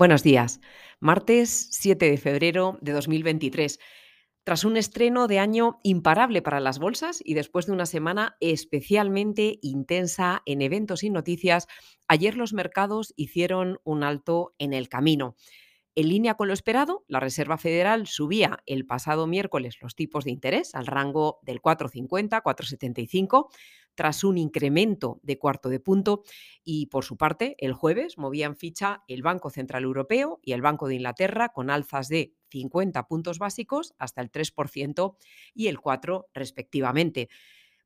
Buenos días. Martes 7 de febrero de 2023. Tras un estreno de año imparable para las bolsas y después de una semana especialmente intensa en eventos y noticias, ayer los mercados hicieron un alto en el camino. En línea con lo esperado, la Reserva Federal subía el pasado miércoles los tipos de interés al rango del 4,50-4,75 tras un incremento de cuarto de punto y por su parte el jueves movían ficha el Banco Central Europeo y el Banco de Inglaterra con alzas de 50 puntos básicos hasta el 3% y el 4 respectivamente.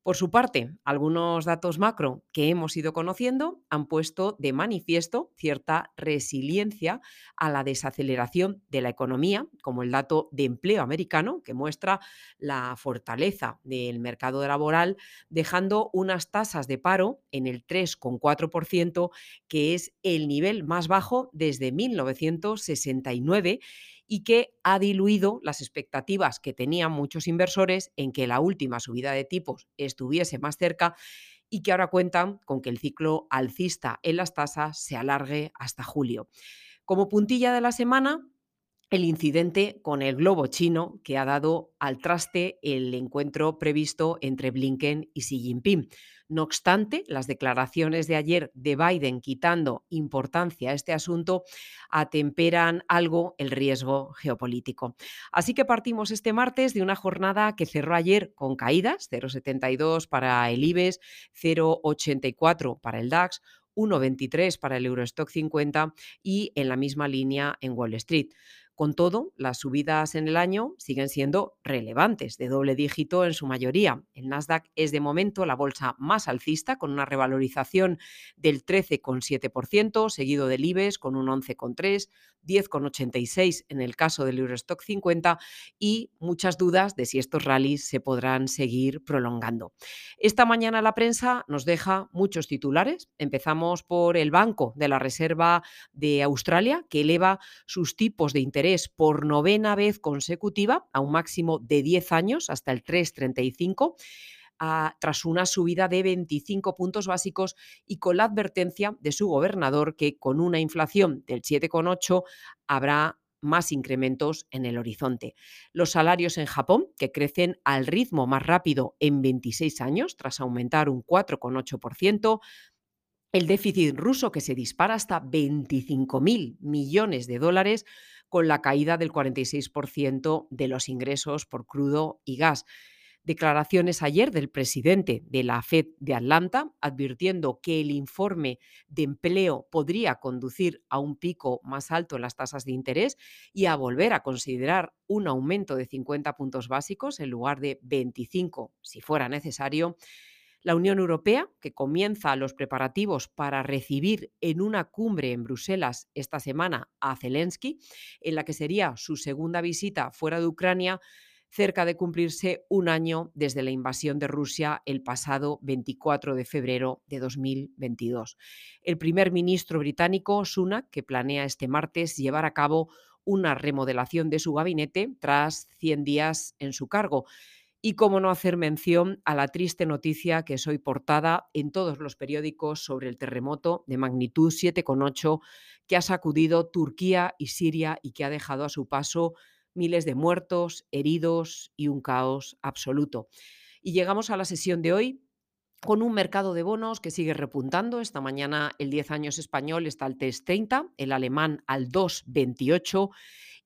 Por su parte, algunos datos macro que hemos ido conociendo han puesto de manifiesto cierta resiliencia a la desaceleración de la economía, como el dato de empleo americano, que muestra la fortaleza del mercado laboral, dejando unas tasas de paro en el 3,4%, que es el nivel más bajo desde 1969 y que ha diluido las expectativas que tenían muchos inversores en que la última subida de tipos estuviese más cerca y que ahora cuentan con que el ciclo alcista en las tasas se alargue hasta julio. Como puntilla de la semana, el incidente con el globo chino que ha dado al traste el encuentro previsto entre Blinken y Xi Jinping. No obstante, las declaraciones de ayer de Biden quitando importancia a este asunto atemperan algo el riesgo geopolítico. Así que partimos este martes de una jornada que cerró ayer con caídas, 0,72 para el IBEX, 0,84 para el DAX, 1,23 para el Eurostock 50 y en la misma línea en Wall Street. Con todo, las subidas en el año siguen siendo relevantes, de doble dígito en su mayoría. El Nasdaq es de momento la bolsa más alcista, con una revalorización del 13,7%, seguido del IBEX con un 11,3%, 10,86 en el caso del Eurostock 50 y muchas dudas de si estos rallies se podrán seguir prolongando. Esta mañana la prensa nos deja muchos titulares. Empezamos por el Banco de la Reserva de Australia, que eleva sus tipos de interés por novena vez consecutiva a un máximo de 10 años hasta el 3,35 tras una subida de 25 puntos básicos y con la advertencia de su gobernador que con una inflación del 7,8 habrá más incrementos en el horizonte. Los salarios en Japón, que crecen al ritmo más rápido en 26 años, tras aumentar un 4,8%, el déficit ruso, que se dispara hasta 25.000 millones de dólares, con la caída del 46% de los ingresos por crudo y gas. Declaraciones ayer del presidente de la Fed de Atlanta advirtiendo que el informe de empleo podría conducir a un pico más alto en las tasas de interés y a volver a considerar un aumento de 50 puntos básicos en lugar de 25 si fuera necesario. La Unión Europea, que comienza los preparativos para recibir en una cumbre en Bruselas esta semana a Zelensky, en la que sería su segunda visita fuera de Ucrania, cerca de cumplirse un año desde la invasión de Rusia el pasado 24 de febrero de 2022. El primer ministro británico, Sunak, que planea este martes llevar a cabo una remodelación de su gabinete tras 100 días en su cargo. Y cómo no hacer mención a la triste noticia que es hoy portada en todos los periódicos sobre el terremoto de magnitud 7,8 que ha sacudido Turquía y Siria y que ha dejado a su paso miles de muertos, heridos y un caos absoluto. Y llegamos a la sesión de hoy con un mercado de bonos que sigue repuntando. Esta mañana el 10 años español está al 3,30, el alemán al 2,28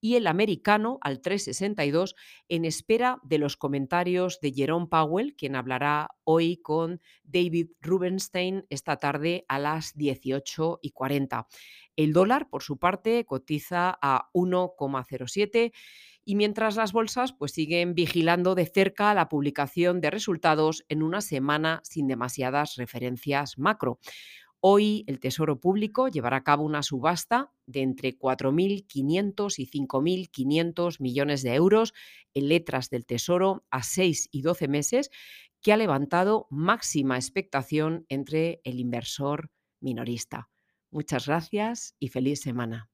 y el americano al 3,62 en espera de los comentarios de Jerome Powell, quien hablará hoy con David Rubenstein esta tarde a las 18 y 40. El dólar, por su parte, cotiza a 1,07 y mientras las bolsas pues siguen vigilando de cerca la publicación de resultados en una semana sin demasiadas referencias macro. Hoy el Tesoro Público llevará a cabo una subasta de entre 4.500 y 5.500 millones de euros en letras del Tesoro a 6 y 12 meses, que ha levantado máxima expectación entre el inversor minorista. Muchas gracias y feliz semana.